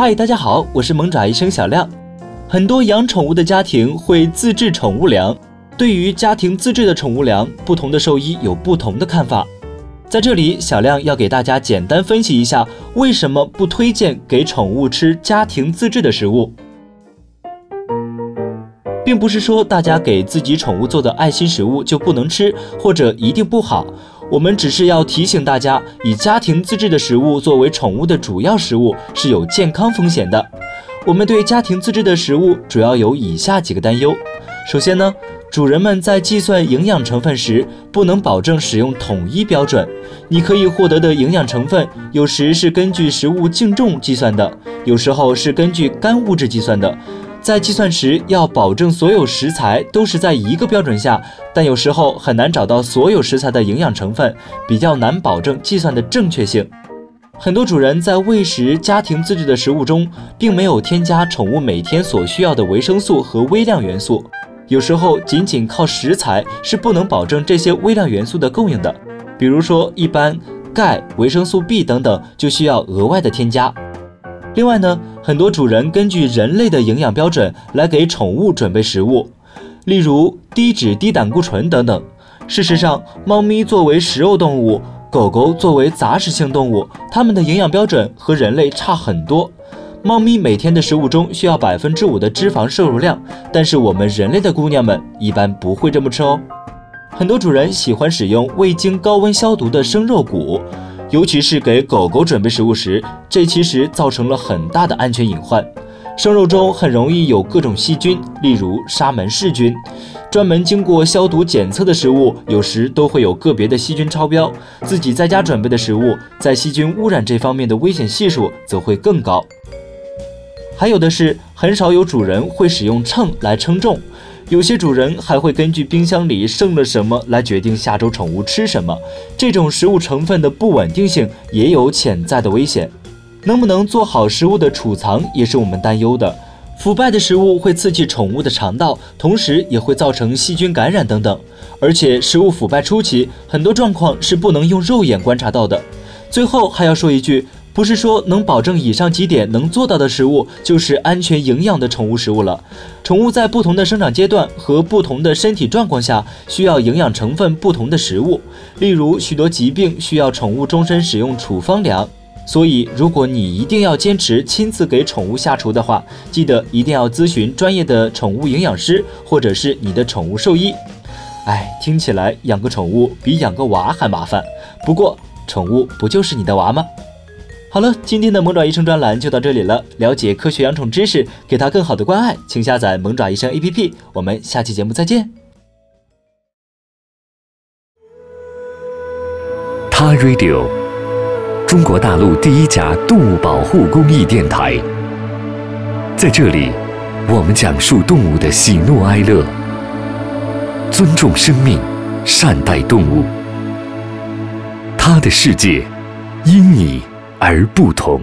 嗨，大家好，我是萌爪医生小亮。很多养宠物的家庭会自制宠物粮。对于家庭自制的宠物粮，不同的兽医有不同的看法。在这里，小亮要给大家简单分析一下，为什么不推荐给宠物吃家庭自制的食物。并不是说大家给自己宠物做的爱心食物就不能吃，或者一定不好。我们只是要提醒大家，以家庭自制的食物作为宠物的主要食物是有健康风险的。我们对家庭自制的食物主要有以下几个担忧：首先呢，主人们在计算营养成分时不能保证使用统一标准。你可以获得的营养成分，有时是根据食物净重计算的，有时候是根据干物质计算的。在计算时要保证所有食材都是在一个标准下，但有时候很难找到所有食材的营养成分，比较难保证计算的正确性。很多主人在喂食家庭自制的食物中，并没有添加宠物每天所需要的维生素和微量元素。有时候仅仅靠食材是不能保证这些微量元素的供应的，比如说一般钙、维生素 B 等等就需要额外的添加。另外呢，很多主人根据人类的营养标准来给宠物准备食物，例如低脂、低胆固醇等等。事实上，猫咪作为食肉动物，狗狗作为杂食性动物，它们的营养标准和人类差很多。猫咪每天的食物中需要百分之五的脂肪摄入量，但是我们人类的姑娘们一般不会这么吃哦。很多主人喜欢使用未经高温消毒的生肉骨。尤其是给狗狗准备食物时，这其实造成了很大的安全隐患。生肉中很容易有各种细菌，例如沙门氏菌。专门经过消毒检测的食物，有时都会有个别的细菌超标。自己在家准备的食物，在细菌污染这方面的危险系数则会更高。还有的是，很少有主人会使用秤来称重。有些主人还会根据冰箱里剩了什么来决定下周宠物吃什么，这种食物成分的不稳定性也有潜在的危险。能不能做好食物的储藏也是我们担忧的。腐败的食物会刺激宠物的肠道，同时也会造成细菌感染等等。而且食物腐败初期，很多状况是不能用肉眼观察到的。最后还要说一句。不是说能保证以上几点能做到的食物就是安全营养的宠物食物了。宠物在不同的生长阶段和不同的身体状况下，需要营养成分不同的食物。例如，许多疾病需要宠物终身使用处方粮。所以，如果你一定要坚持亲自给宠物下厨的话，记得一定要咨询专业的宠物营养师或者是你的宠物兽医。哎，听起来养个宠物比养个娃还麻烦。不过，宠物不就是你的娃吗？好了，今天的萌爪医生专栏就到这里了。了解科学养宠知识，给它更好的关爱，请下载萌爪医生 APP。我们下期节目再见。他 Radio，中国大陆第一家动物保护公益电台。在这里，我们讲述动物的喜怒哀乐，尊重生命，善待动物。他的世界，因你。而不同。